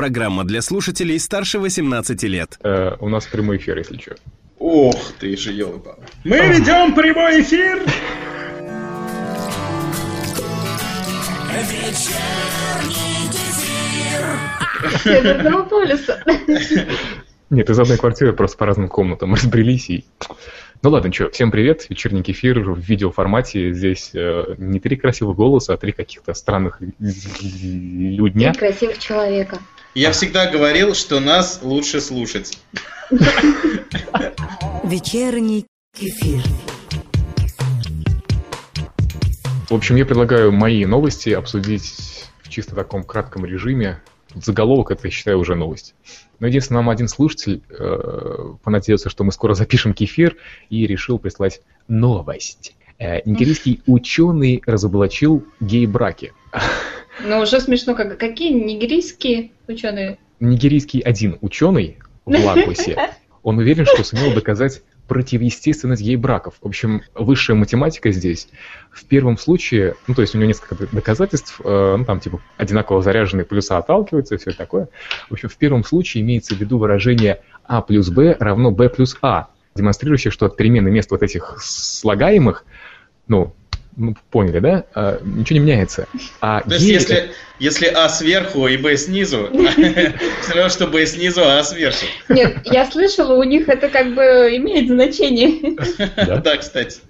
Программа для слушателей старше 18 лет. Э, у нас прямой эфир, если что. Ох ты же, елы Мы ведем прямой эфир! Из одного полюса. Нет, из одной квартиры просто по разным комнатам разбрелись и... Ну ладно, что, всем привет, вечерний кефир в видеоформате. Здесь э, не три красивых голоса, а три каких-то странных людня. Три красивых человека. Я всегда говорил, что нас лучше слушать. Вечерний кефир. В общем, я предлагаю мои новости обсудить в чисто таком кратком режиме. Заголовок это, я считаю, уже новость. Но единственное, нам один слушатель э, понадеялся, что мы скоро запишем кефир, и решил прислать новость. Э, нигерийский ученый разоблачил гей-браки. Ну, уже смешно, как, какие нигерийские ученые? Нигерийский один ученый в Лагосе, он уверен, что сумел доказать противоестественность гей-браков. В общем, высшая математика здесь. В первом случае, ну, то есть у него несколько доказательств, э, ну, там, типа, одинаково заряженные плюса отталкиваются и все такое. В общем, в первом случае имеется в виду выражение а плюс b равно b плюс а, демонстрирующее, что от перемены мест вот этих слагаемых, ну, ну, поняли, да? А, ничего не меняется. А То есть, если, если А сверху и Б снизу, все равно, что Б снизу, а А сверху. Нет, я слышала, у них это как бы имеет значение. Да, кстати.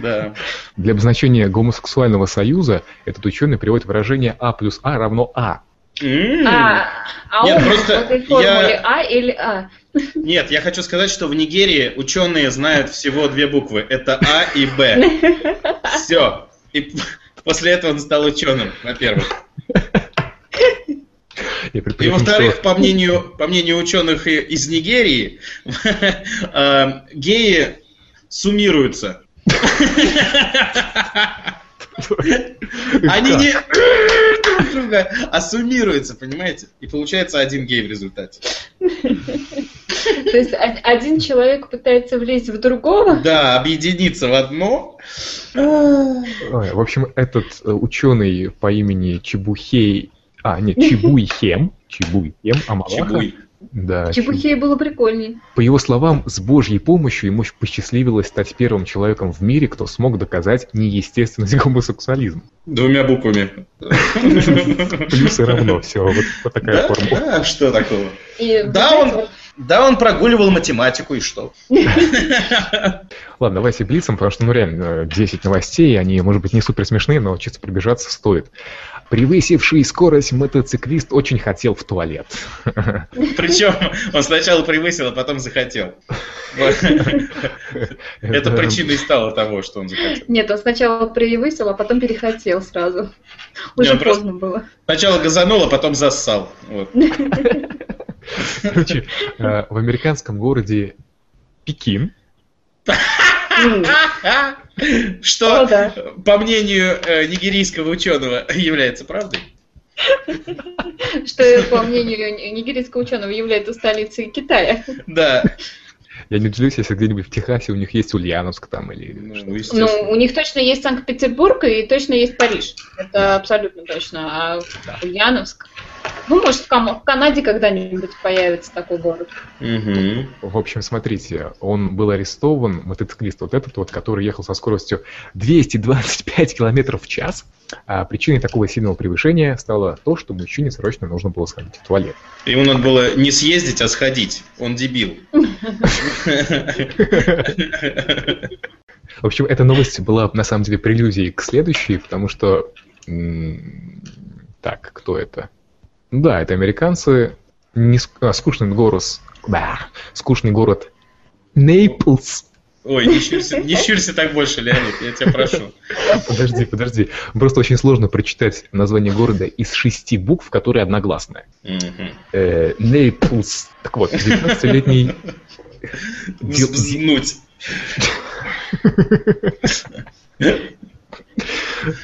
Да. Для обозначения гомосексуального союза этот ученый приводит выражение А плюс А равно А. А, а Нет, он просто в этой формуле я- А или А? Нет, я хочу сказать, что в Нигерии ученые знают всего две буквы. Это А и Б. Все. И после этого он стал ученым, во-первых. И, во-вторых, что- по мнению, по мнению ученых из Нигерии, э, геи суммируются. Они не друг друга, а суммируются, понимаете? И получается один гей в результате. То есть один человек пытается влезть в другого? Да, объединиться в одно. В общем, этот э, ученый по имени Чебухей... А, нет, Чебуйхем. Чебуйхем Амалаха. Чебуй. Да, Чебухей было прикольней. По его словам, с божьей помощью ему посчастливилось стать первым человеком в мире, кто смог доказать неестественность гомосексуализма. Двумя буквами. Плюсы равно, все, вот, такая Да? формула. А, что такого? И, Да, он, да, он прогуливал математику и что? Ладно, давайте блицем, потому что, ну реально, 10 новостей, они, может быть, не супер смешные, но чисто пробежаться стоит. Превысивший скорость мотоциклист очень хотел в туалет. Причем он сначала превысил, а потом захотел. Это причиной стало того, что он захотел. Нет, он сначала превысил, а потом перехотел сразу. Уже поздно было. Сначала газанул, а потом зассал. Короче, э, в американском городе Пекин Что, О, да. по мнению э, нигерийского ученого, является правдой? Что, по мнению нигерийского ученого, является столицей Китая. Да. Я не удивлюсь, если где-нибудь в Техасе у них есть Ульяновск там или Ну, что-то. Ну, естественно. у них точно есть Санкт-Петербург и точно есть Париж. Это абсолютно точно. А Ульяновск? Ну, может, в, Кам- в Канаде когда-нибудь появится такой город. Мгм. В общем, смотрите, он был арестован, мотоциклист вот этот вот, который ехал со скоростью 225 километров в час. А причиной такого сильного превышения стало то, что мужчине срочно нужно было сходить в туалет. Ему надо было не съездить, а сходить. Он дебил. В общем, эта новость была на самом деле прелюдией к следующей, потому что... Так, кто это? Ну Да, это американцы. Не а, скучный город... Да, скучный город Нейплс. Ой, не щурься, не щурься так больше, Леонид, я тебя прошу. Подожди, подожди. Просто очень сложно прочитать название города из шести букв, которые одногласные. Мгм. Э, Нейплс. Так вот, 19-летний... Дил- Взнуть.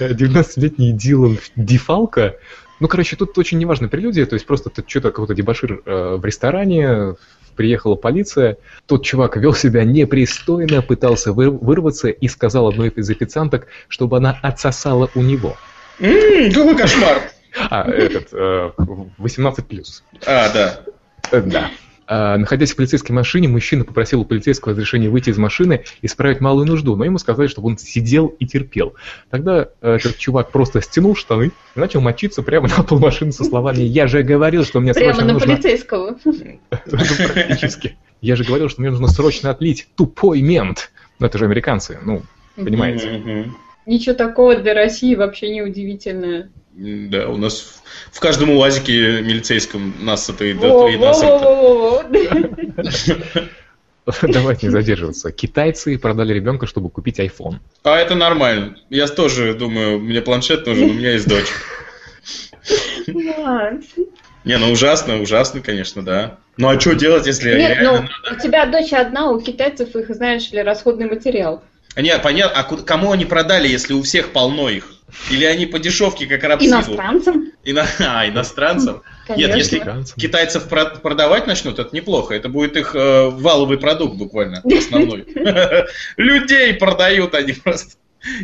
19-летний Дилан Дефалко. Ну, короче, тут очень неважная прелюдия, то есть просто что-то какой-то дебашир э, в ресторане, приехала полиция, тот чувак вел себя непристойно, пытался вы- вырваться и сказал одной из официанток, чтобы она отсосала у него. М, Какой кошмар. А, этот, э, 18 плюс. А, да. Э, Да. А, Находясь в полицейской машине, мужчина попросил у полицейского разрешения выйти из машины и справить малую нужду, но ему сказали, чтобы он сидел и терпел. Тогда э, этот чувак просто стянул штаны и начал мочиться прямо на пол машины со словами «Я же говорил, что мне Прямо срочно на нужно...» полицейского. Ну, Практически. «Я же говорил, что мне нужно срочно отлить тупой мент». Ну, это же американцы, ну, понимаете. Ничего такого для России вообще не удивительное. Да, у нас в, каждом УАЗике милицейском нас это и. Давайте не задерживаться. Китайцы продали ребенка, чтобы купить iPhone. А это нормально. Я тоже думаю, мне планшет нужен, у меня есть дочь. Не, ну ужасно, ужасно, конечно, да. Ну а что делать, если Нет, ну, у тебя дочь одна, у китайцев их, знаешь ли, расходный материал. Нет, понятно, а кому они продали, если у всех полно их? Или они по дешевке, как рабсилу? Иностранцам? Ино- А, иностранцам? Нет, Конечно. если Иностранцам. китайцев про- продавать начнут, это неплохо. Это будет их э, валовый продукт буквально, основной. Людей продают они просто.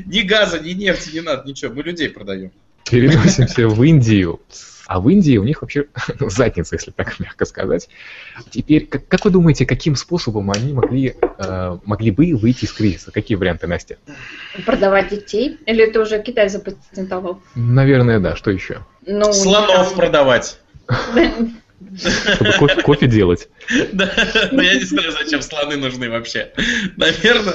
Ни газа, ни нефти не надо, ничего. Мы людей продаем. Переносимся в Индию. А в Индии у них вообще ну, задница, если так мягко сказать. Теперь, как, как вы думаете, каким способом они могли, э, могли бы выйти из кризиса? Какие варианты, Настя? Продавать детей? Или это уже Китай запатентовал? Наверное, да. Что еще? Ну, Слонов там- продавать. Чтобы кофе, кофе делать. Да, но я не знаю, зачем слоны нужны вообще. Наверное.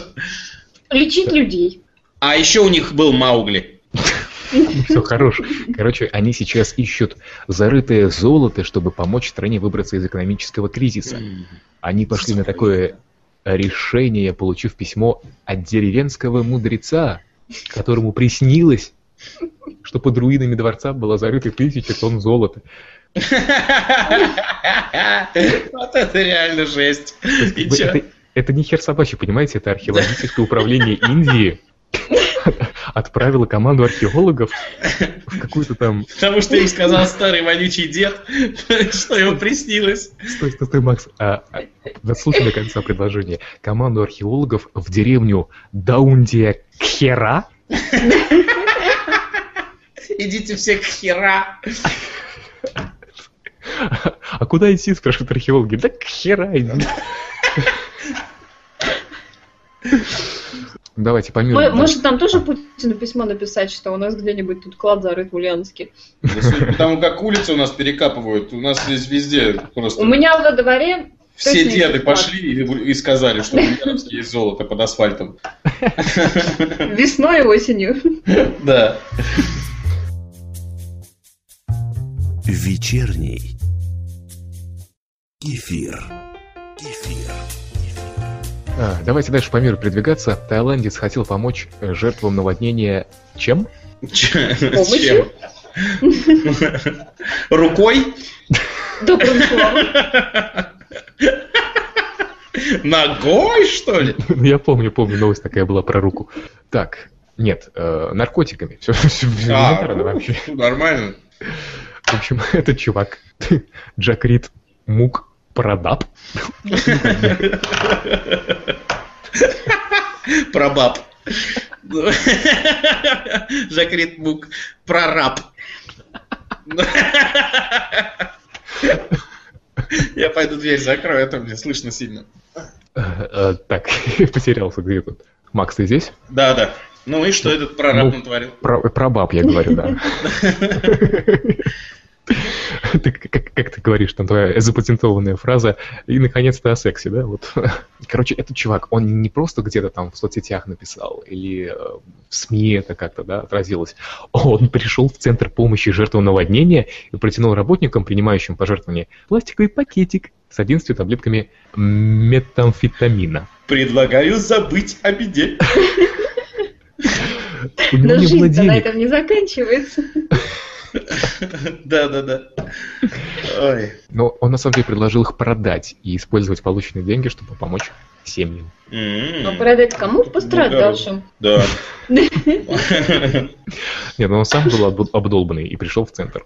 Лечить людей. А еще у них был Маугли. Все хорош. Короче, они сейчас ищут зарытое золото, чтобы помочь стране выбраться из экономического кризиса. Они пошли на такое решение, получив письмо от деревенского мудреца, которому приснилось, что под руинами дворца была зарыта тысяча тонн золота. Вот это реально жесть. Это не хер собачий, понимаете? Это археологическое управление Индии отправило команду археологов в какую-то там... Потому что им сказал старый вонючий дед, что ему приснилось. Стой, стой, стой, Макс. А, а, дослушай до конца предложение. Команду археологов в деревню Даундия Кхера Идите все к хера. А куда идти, спрашивают археологи? Да к хера иди. Давайте Мы- помимо... Может, нам тоже Путину письмо написать, что у нас где-нибудь тут клад зарыт в Ульяновске. Да, судя по тому, как улицы у нас перекапывают, у нас здесь везде просто... У меня во дворе Все деды пошли и, и сказали, что в Ульяновске есть золото под асфальтом. весной и осенью. Да. Вечерний эфир. Эфир. А, давайте дальше по миру передвигаться. Таиландец хотел помочь э, жертвам наводнения чем? Чем? Рукой? Добрым словом. Ногой, что ли? Ну, Я помню, помню, новость такая была про руку. Так, нет, э, наркотиками. Все, А, вообще. Нормально. В общем, этот чувак, Джак Рид Мук Прадап, Прабаб. Жакрит Мук. Прораб. Я пойду дверь закрою, а то мне слышно сильно. Э, э, Так, потерялся где тут. Макс, ты здесь? Да, да. Ну и что этот прораб Ну, натворил? Про, про баб я говорю, да. Ты, как, как ты говоришь, там твоя запатентованная фраза, и наконец-то о сексе, да? Вот. Короче, этот чувак, он не просто где-то там в соцсетях написал, или э, в СМИ это как-то, да, отразилось. Он пришел в центр помощи жертвам наводнения и протянул работникам, принимающим пожертвования, пластиковый пакетик с 11 таблетками метамфетамина. Предлагаю забыть о беде. Но жизнь-то на этом не заканчивается. Да, да, да. Ой. Но он на самом деле предложил их продать и использовать полученные деньги, чтобы помочь семьям. Но продать кому? Ну, Пострадавшим. Да. Нет, но он сам был обд- обдолбанный и пришел в центр.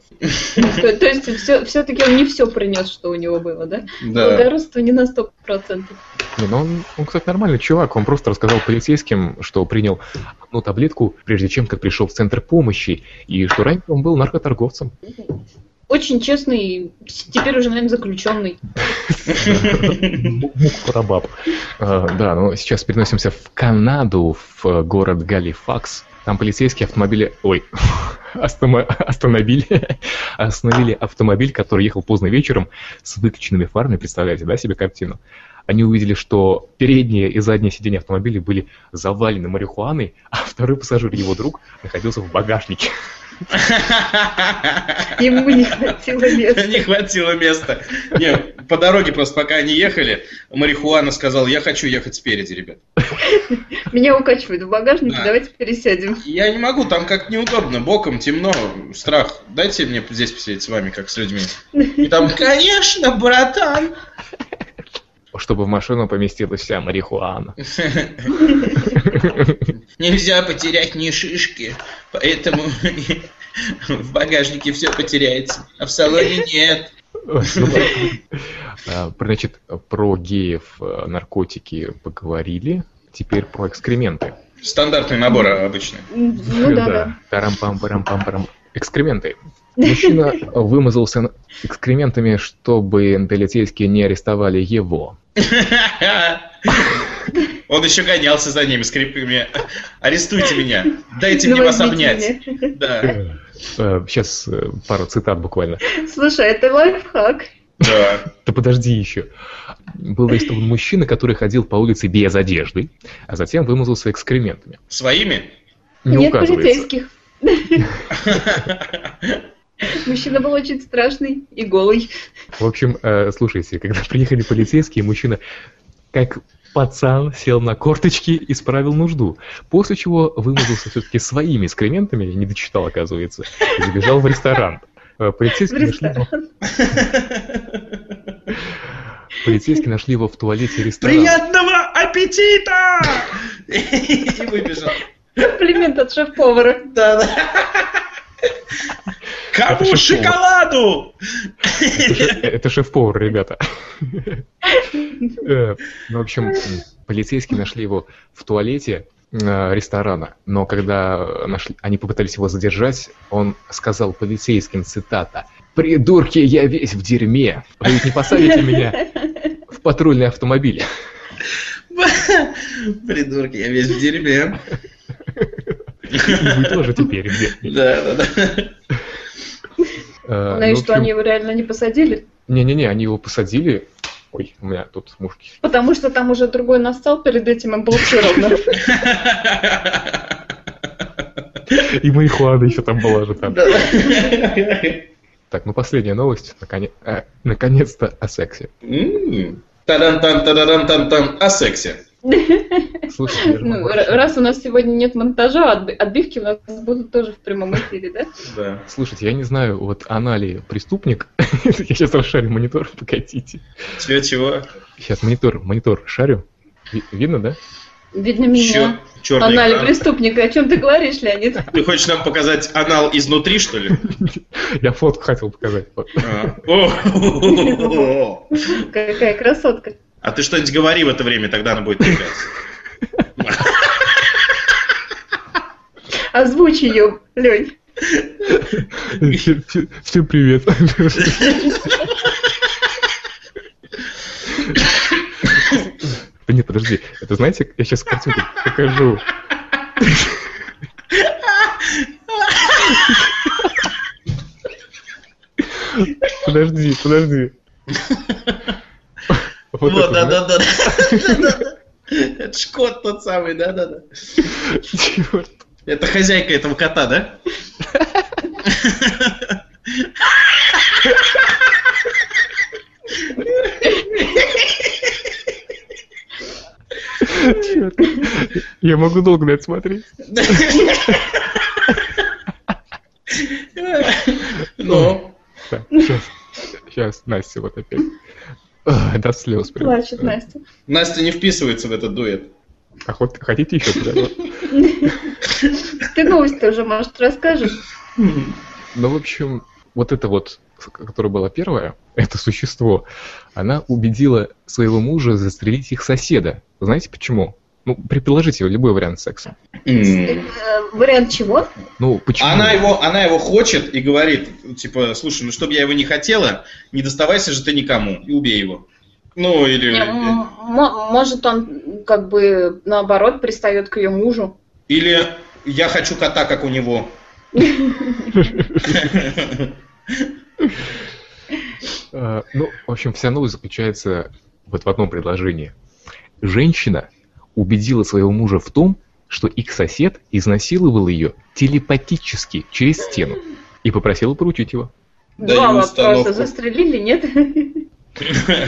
То, то есть все, все-таки он не все принес, что у него было, да? Да. Благородство не на сто процентов. Не, ну он, он, кстати, нормальный чувак. Он просто рассказал полицейским, что принял одну таблетку, прежде чем как пришел в центр помощи, и что раньше он был наркоторговцем. Очень честный, теперь уже, наверное, заключенный. Мук-парабаб. А, Да, но сейчас переносимся в Канаду, в э, город Галифакс. Там полицейские автомобили... Ой, остановили, остановили автомобиль, который ехал поздно вечером с выключенными фарами. Представляете, да, себе картину? Они увидели, что передние и задние сиденья автомобиля были завалены марихуаной, а второй пассажир, его друг, находился в багажнике. Ему не хватило места. Не хватило места. Не, по дороге просто пока они ехали, марихуана сказал, я хочу ехать спереди, ребят. Меня укачивают в багажнике, Да. давайте пересядем. Я не могу, там как неудобно, боком темно, страх. Дайте мне здесь посидеть с вами, как с людьми. И там, конечно, братан. Чтобы в машину поместилась вся марихуана. Нельзя потерять ни шишки, поэтому в багажнике все потеряется, а в салоне нет. А, Значит, про геев, э, наркотики поговорили. Теперь про экскременты. Стандартный набор обычный. Ну да, да. Тарам-пам-парам-пам-парам. Экскременты. Мужчина вымазался экскрементами, чтобы полицейские не арестовали его. Он еще гонялся за ними скрипками. Арестуйте меня, дайте мне вас обнять. Да, Сейчас пару цитат буквально. Слушай, это лайфхак. да. Да подожди еще. Был арестован мужчина, который ходил по улице без одежды, а затем вымазался экскрементами. Своими? Не Нет полицейских. Мужчина был очень страшный и голый. В общем, э, слушайте, когда приехали полицейские, мужчина как пацан сел на корточки и справил нужду. После чего вымазался все-таки своими экскрементами, не дочитал, оказывается, и забежал в ресторан. Э, В Полицейские нашли, его, ресторан. полицейские нашли его в туалете ресторана. Приятного аппетита! И выбежал. Комплимент от шеф-повара. Да, да. Кому Это шоколаду? Это шеф- Это шеф-повар, ребята. Э, ну, В общем, полицейские нашли его в туалете э, ресторана, но когда нашли- они попытались его задержать, он сказал полицейским, цитата, «Придурки, я весь в дерьме, вы ведь не посадите меня в патрульный автомобиль». Придурки, я весь в дерьме. И вы тоже теперь в дерьме. Да, да, да. Э, Ну что, они его реально не посадили? Не-не-не, они его посадили. Ой, у меня тут мушки. Потому что там уже другой настал перед этим, и равно. И марихуана еще там была же там. Так, ну последняя новость. Э, Наконец-то о сексе. М. Тадан-тан, тадан-тан-тан. О сексе. Же Ну, рассказать. раз у нас сегодня нет монтажа, отби- отбивки у нас будут тоже в прямом эфире, да? Да. Слушайте, я не знаю, вот Анали преступник. я сейчас расшарю монитор, погодите. Чего, чего? Сейчас монитор, монитор шарю. Ви- видно, да? Видно меня. Черный Анали экран. преступника. О чем ты говоришь, Леонид? Ты хочешь нам показать анал изнутри, что ли? Я фотку хотел показать. А. О. Какая красотка. А ты что-нибудь говори в это время, тогда она будет появляться. Озвучи ее, Лень. Всем привет. Да нет, подожди. Это знаете, я сейчас картинку покажу. Подожди, подожди. Вот Вот, да, да, да. Да-да-да. Это ж кот тот самый, да-да-да. Чёрт. Это хозяйка этого кота, да? Чёрт. Я могу долго на это смотреть. Ну, Так, сейчас, сейчас, Настя, вот опять. До слез прям. Плачет Настя. Настя не вписывается в этот дуэт. А хот- хотите еще туда? Ты новость уже, может, расскажешь? Ну, в общем, вот это вот, которая была первая, это существо, она убедила своего мужа застрелить их соседа. Знаете почему? Ну, предположите любой вариант секса. Э, Вариант чего? Ну, почему? Она его, она его хочет и говорит, типа, слушай, ну чтобы я его не хотела, не доставайся же ты никому и убей его. Ну, или, Не, Может, он как бы наоборот пристает к ее мужу. или я хочу кота, как у него. А, ну, в общем, вся новость заключается вот в одном предложении. Женщина убедила своего мужа в том, что их сосед изнасиловал ее телепатически через стену и попросила поручить его. Два вопроса. Застрелили, нет?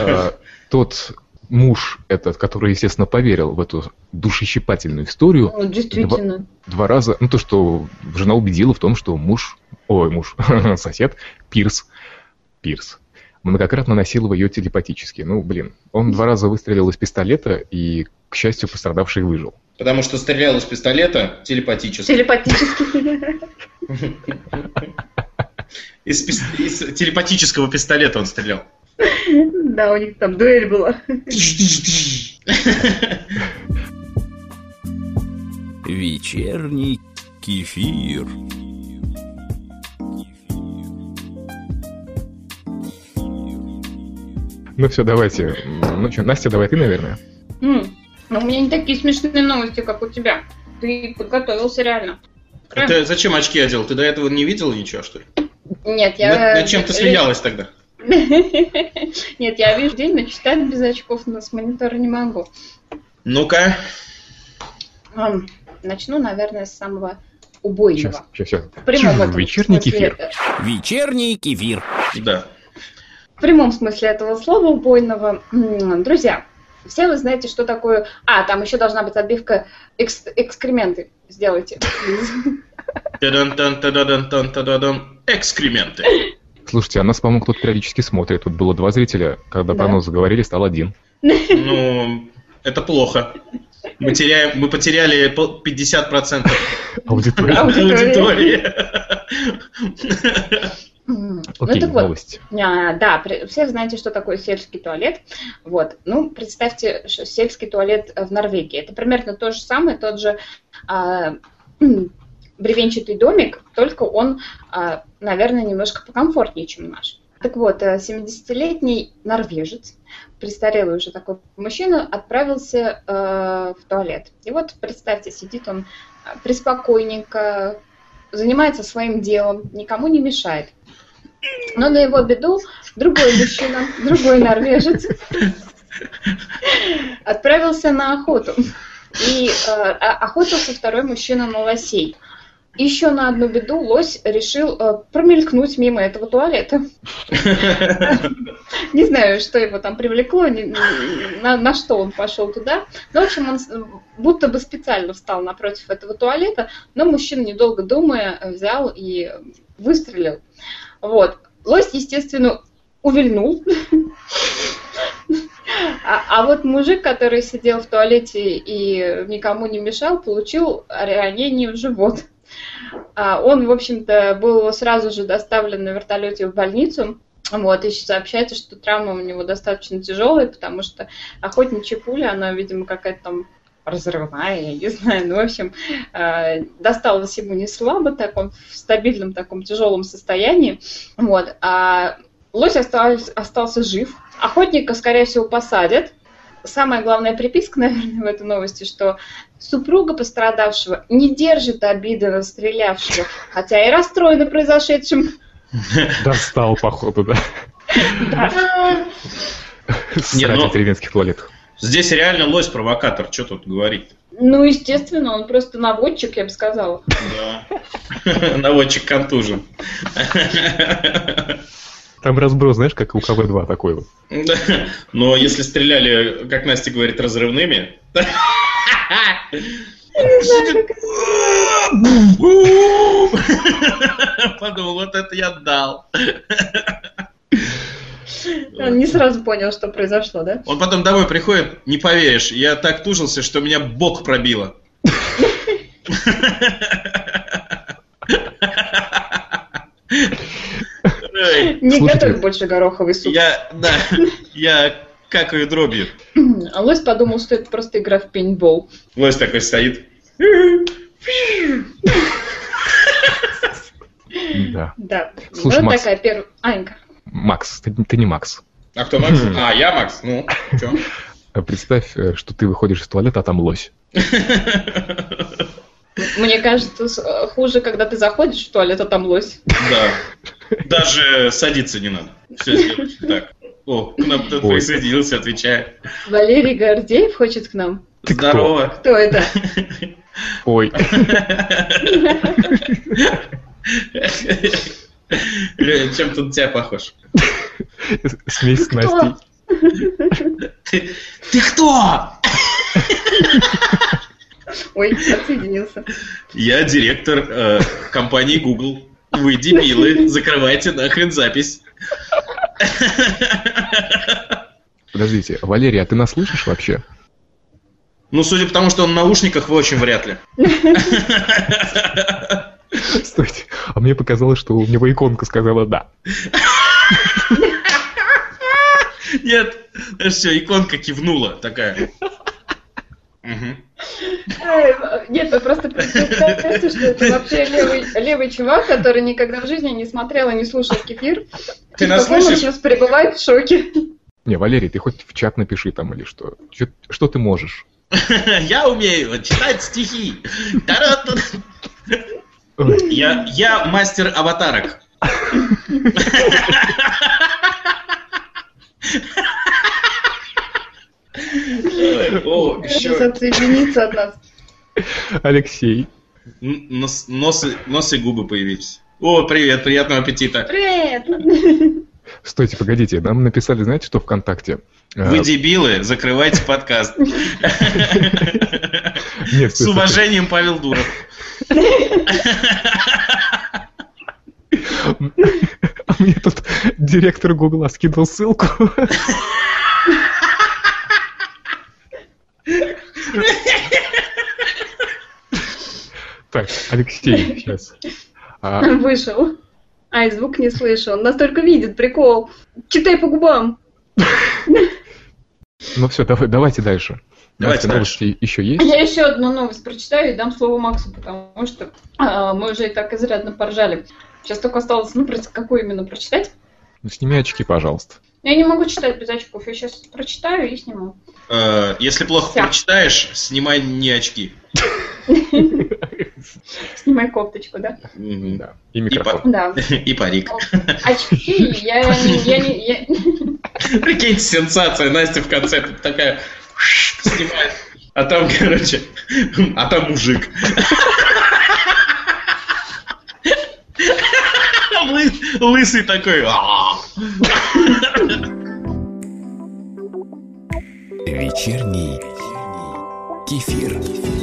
А, Тот муж этот, который, естественно, поверил в эту душещипательную историю, Ну, Действительно. два раза, ну то, что жена убедила в том, что муж, ой, муж, сосед, Пирс, Пирс, многократно насиловал ее телепатически. Ну, блин, он два раза выстрелил из пистолета, и, к счастью, пострадавший выжил. Потому что стрелял из пистолета телепатически. Телепатически. Из, пис- из телепатического пистолета он стрелял. Да, у них там дуэль была. Вечерний кефир. Ну все, давайте. Ну что, Настя, давай ты, наверное. Но у меня не такие смешные новости, как у тебя. Ты подготовился реально. А Ты зачем очки одел? Ты до этого не видела ничего, что ли? Нет, я... Над, над чем ты смеялась тогда? Нет, я вижу день, но читать без очков но с монитора не могу. Ну-ка. Начну, наверное, с самого убойного. Сейчас, сейчас, сейчас. В прямом этом Вечерний смысле, кефир. э, Вечерний кефир. Да. В прямом смысле этого слова убойного. Друзья, все вы знаете, что такое... А, там еще должна быть отбивка экс- экскременты. Сделайте. Экскременты. Слушайте, а нас, по-моему, кто-то периодически смотрит. Тут было два зрителя. Когда про Да. нас заговорили, стал один. Ну, это плохо. Мы, теряем, мы потеряли пол- 50% Аудитория. Аудитория. аудитории. М, Окей, ну так вот, новость. А, да, все знаете, что такое сельский туалет. Вот. Ну, представьте, что сельский туалет в Норвегии. Это примерно то же самое, тот же а, бревенчатый домик, только он, а, наверное, немножко покомфортнее, чем наш. Так вот, э, 70-летний норвежец, престарелый уже такой мужчина, отправился э, в туалет. И вот, представьте, сидит он э, приспокойненько, занимается своим делом, никому не мешает. Но на его беду другой мужчина, другой норвежец отправился на охоту. И э, охотился второй мужчина на лосей. Еще на одну беду лось решил э, промелькнуть мимо этого туалета. Не знаю, что его там привлекло, на, что он пошел туда. Но, в общем, он будто бы специально встал напротив этого туалета, но мужчина, недолго думая, взял и выстрелил. Вот. Лось, естественно, увильнул. А, а вот мужик, который сидел в туалете и никому не мешал, получил ранение в живот. А он, в общем-то, был сразу же доставлен на вертолете в больницу. Вот, и сообщается, что травма у него достаточно тяжелая, потому что охотничья пуля, она, видимо, какая-то там разрывная, я не знаю. Ну, в общем, э, досталось ему не слабо, так он в стабильном таком тяжелом состоянии. Вот. А лось остался, остался жив. Охотника, скорее всего, посадят. Самая главная приписка, наверное, в этой новости, что супруга пострадавшего не держит обиды на стрелявшего, хотя и расстроена произошедшим. Достал, походу, да. Да. Срать ну- в деревенских туалетах. Здесь реально лось провокатор, что тут говорить? Ну, естественно, он просто наводчик, я бы сказала. Да. Наводчик контужен. Там разброс, знаешь, как у КВ-2 такой вот. Да. Но если стреляли, как Настя говорит, разрывными... Подумал, вот это я дал. Он не сразу понял, что произошло, да? Он потом домой приходит, не поверишь, я так тужился, что меня бок пробило. Не готовь больше гороховый суп. Я, да, я какаю дробью. А Лось подумал, что это просто игра в пейнтбол. Лось такой стоит. Да. Да. Слушай, вот Макс. такая первая... Анька. Макс, ты, ты не Макс. А кто Макс? А, я Макс. Ну, чё? А Представь, э, что ты выходишь из туалета, а там лось. Мне кажется, э, хуже, когда ты заходишь в туалет, а там лось. Да. Даже садиться не надо. Все сделать так. О, к нам кто-то присоединился, отвечаю. Валерий Гордеев хочет к нам. Ты кто? Здорово. Кто это? Ой, Лёня, чем тут на тебя похож? смесь с Настей. Ты, ты кто? Ой, отсоединился. Я директор э, компании Google. Вы дебилы, закрывайте нахрен запись. Подождите, Валерий, а ты нас слышишь вообще? Ну, судя по тому, что он в наушниках, вы очень вряд ли. Стойте, а мне показалось, что у него иконка сказала «да». Нет, все, иконка кивнула такая. Нет, вы просто представьте, что это вообще левый, левый чувак, который никогда в жизни не смотрел и не слушал кефир. Ты И нас слышишь? сейчас пребывает в шоке. Не, Валерий, ты хоть в чат напиши там или что. Что ты можешь? Я умею читать стихи. Я, я мастер аватарок. О, Сейчас еще отсоединиться от нас. Алексей, нос, носы, нос и губы появились. О, привет, приятного аппетита. Привет! Стойте, погодите, нам написали, знаете, что ВКонтакте? Э, Вы дебилы, закрывайте подкаст. Нет, С уважением, Павел Дуров. А мне тут директор Гугла скинул ссылку. Так, Алексей, сейчас. А. Ай, звук не слышу. Он настолько видит, прикол. Читай по губам. ну все, давай, давайте дальше. Давайте новости еще есть? Я еще одну новость прочитаю и дам слово Максу, потому что а, мы уже и так изрядно поржали. Сейчас только осталось, ну, какую именно прочитать. Ну, сними очки, пожалуйста. Я не могу читать без очков. Я сейчас прочитаю и сниму. Э, Если плохо прочитаешь, снимай не очки. Снимай кофточку, да? Да. И микрофон. Да. И парик. Очки, я не... Я не я- Прикиньте, сенсация. Настя в конце тут такая снимает. А там, короче, а там мужик. Лы- Лысый такой. «А». Вечерний кефир.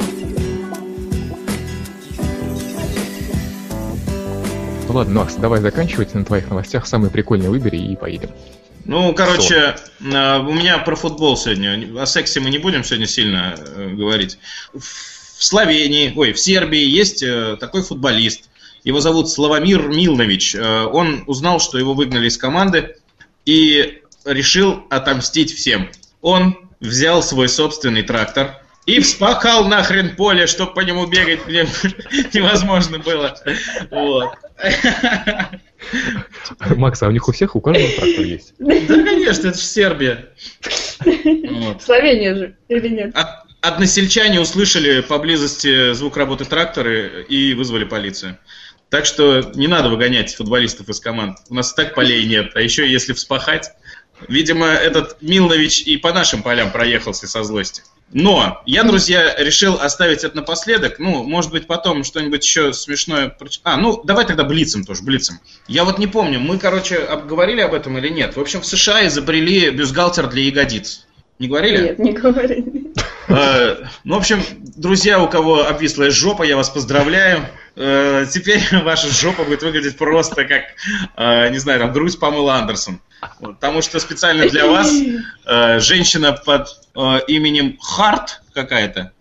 Ну ладно, Макс, давай заканчивать на твоих новостях. Самые прикольные выбери и поедем. Ну, короче, э, у меня про футбол сегодня. О сексе мы не будем сегодня сильно э, говорить. В Словении, ой, в Сербии есть э, такой футболист. Его зовут Славомир Милнович. Он узнал, что его выгнали из команды и решил отомстить всем. Он взял свой собственный трактор и вспахал нахрен поле, чтобы по нему бегать мне невозможно было. Вот. Макс, а у них у всех, у каждого трактор есть? Да, конечно, это же Сербия. Вот. Словения же, или нет? Од- Односельчане услышали поблизости звук работы трактора и вызвали полицию. Так что не надо выгонять футболистов из команд. У нас так полей нет, а еще если вспахать. Видимо, этот Милнович и по нашим полям проехался со злости. Но я, друзья, решил оставить это напоследок. Ну, может быть, потом что-нибудь еще смешное... А, ну, давай тогда блицем тоже, блицем. Я вот не помню, мы, короче, обговорили об этом или нет. В общем, в США изобрели бюстгальтер для ягодиц. Не говорили? Нет, не говори. Э, Ну, в общем, друзья, у кого обвислая жопа, я вас поздравляю. э, теперь ваша жопа будет выглядеть просто как, э, не знаю, там, грудь Памела Андерсон. Потому что специально для вас женщина под именем Харт какая-то.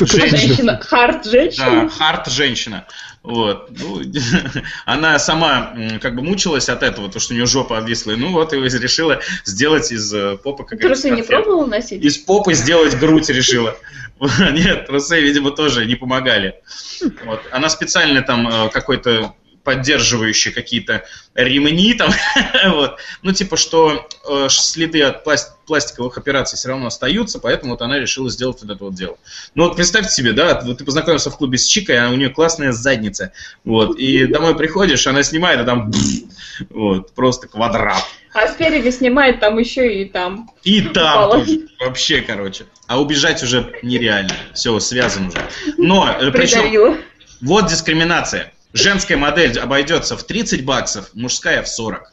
Женщина, хард Да, женщина. Харт женщина. Вот. Ну, она сама как бы мучилась от этого, то, что у нее жопа обвисла. Ну вот, и решила сделать из э, попы как Трусы не пробовала носить? Из попы сделать грудь решила. Нет, трусы, видимо, тоже не помогали. Вот. Она специально там э, какой-то поддерживающие какие-то ремни там, вот. ну типа что э, следы от пласт- пластиковых операций все равно остаются, поэтому вот она решила сделать вот это вот дело. Ну вот представьте себе, да, вот ты познакомился в клубе с Чикой, а у нее классная задница, вот, и домой приходишь, она снимает, а там вот, просто квадрат. А спереди снимает там еще и там. И там тоже. Вообще, короче. А убежать уже нереально. Все, связан уже. Но, э, причем, вот дискриминация. Женская модель обойдется в 30 баксов, мужская в 40.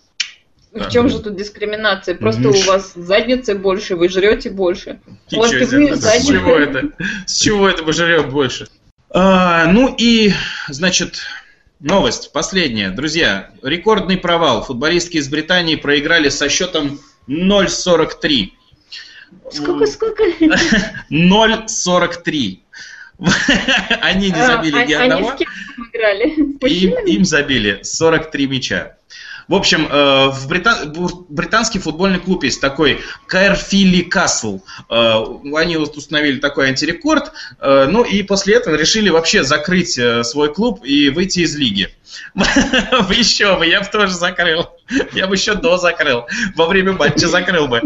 В чем же тут дискриминация? Просто Ну, у вас задницы больше, вы жрете больше. С чего это? С чего это мы жрем больше? А, ну и, значит, новость последняя. Друзья, рекордный провал. Футболистки из Британии проиграли со счетом 0-43. Сколько, сколько? 0-43. Они не забили А, ни Они одного. с кем играли? Им забили 43 мяча. В общем, э, в британский футбольный клуб есть такой Кэрфилли Касл. Э, Они вот установили такой антирекорд. э, Ну и после этого решили вообще закрыть свой клуб и выйти из лиги. Еще бы, я бы тоже закрыл. Я бы еще до закрыл. Во время матча закрыл бы.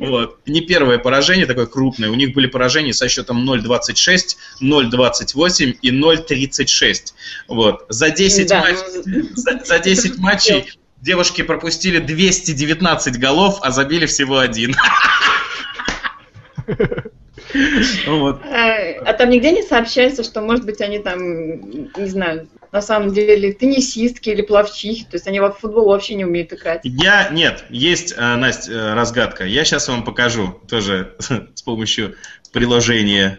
Вот. Не первое поражение такое крупное. У них были поражения со счетом 0-26, 0-28 и 0-36. Вот. За 10 Да, матчей ну, за, за 10 матчей девушки пропустили 219 голов, а забили всего один. Вот. А там нигде не сообщается, что, может быть, они там, не знаю, на самом деле теннисистки или пловчихи, то есть они в футбол вообще не умеют играть. Я, нет, есть, э, Настя, э, разгадка. Я сейчас вам покажу тоже с помощью приложения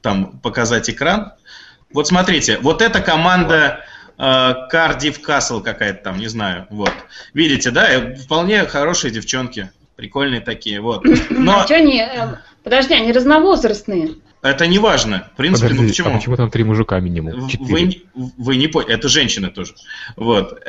там показать экран. Вот смотрите, вот эта команда Кардив Касл какая-то там, не знаю, вот. Видите, да, э, вполне хорошие девчонки, прикольные такие, вот. Но А что они... э, Подожди, они разновозрастные. Это не важно. В принципе, ну Подожди, а почему? почему там три мужика минимум? Вы, Четыре. не- вы не поняли, это женщины тоже. Вот.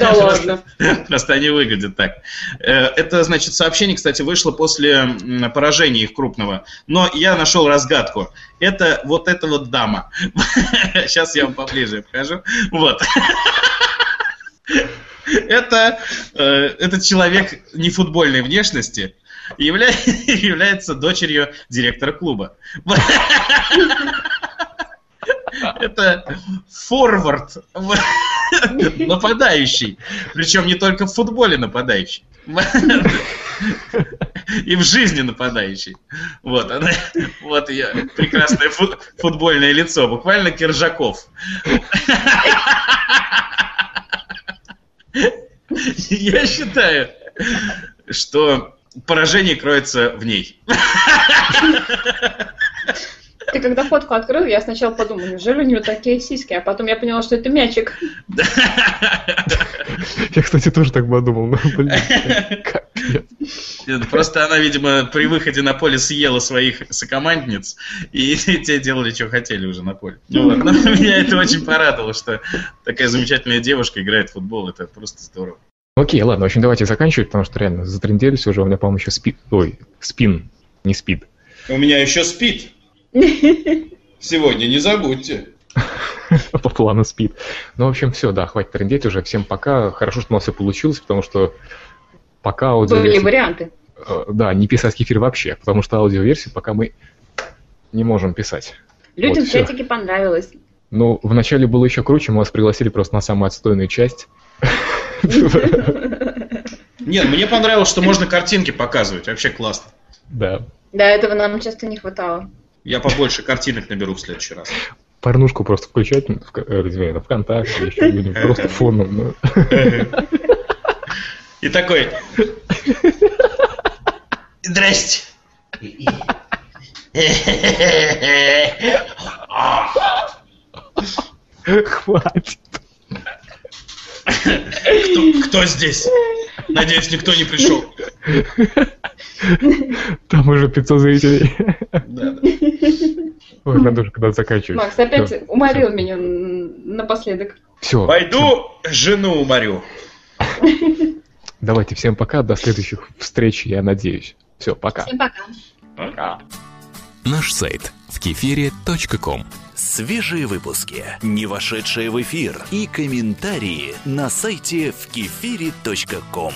Да ладно. Просто они выглядят так. Э, Это, значит, сообщение, кстати, вышло после поражения их крупного. Но я нашел разгадку. Это вот эта вот дама. Сейчас я вам поближе покажу. Вот. Это, э, этот человек не футбольной внешности явля- является дочерью директора клуба. Это форвард, нападающий. Причем не только в футболе нападающий. И в жизни нападающий. Вот, она, вот я, прекрасное фу- футбольное лицо, буквально Киржаков. Я считаю, что поражение кроется в ней. Ты когда фотку открыл, я сначала подумала, неужели у нее такие сиськи, а потом я поняла, что это мячик. Я, кстати, тоже так подумал. но, блин, капец. Просто она, видимо, при выходе на поле съела своих сокомандниц, и те делали, что хотели уже на поле. Ну, вот. Но меня это очень порадовало, что такая замечательная девушка играет в футбол. Это просто здорово. Окей, ладно, в общем, давайте заканчивать, потому что реально затренделись уже, у меня, по-моему, еще спид, ой, спин, не спид. У меня еще спит. Сегодня не забудьте. по плану спид. Ну, в общем, все, да, хватит трендеть уже. Всем пока. Хорошо, что у нас все получилось, потому что пока Были аудиоверсия... варианты. э, Да, не писать кефир вообще, потому что аудиоверсию пока мы не можем писать. Людям Вот, всё. все-таки понравилось. Ну, вначале было еще круче, мы вас пригласили просто на самую отстойную часть. Нет, мне понравилось, что можно картинки показывать. Вообще классно. Да. Да, этого нам часто не хватало. Я побольше картинок наберу в следующий раз. Порнушку просто включать в, ка- э, извини, на ВКонтакте, еще просто фоном. ну. И такой... Здрасте. Хватит. Кто, кто здесь? Надеюсь, никто не пришел. Там уже 500 зрителей. Да, да. Ой, надо уже когда заканчивать. Макс опять уморил меня н- напоследок. Все. Пойду жену уморю. Давайте всем пока, до следующих встреч, я надеюсь. Все, пока. Всем пока. Пока. Наш сайт в кефире.ком. Свежие выпуски, не вошедшие в эфир и комментарии на сайте в кефире.ком.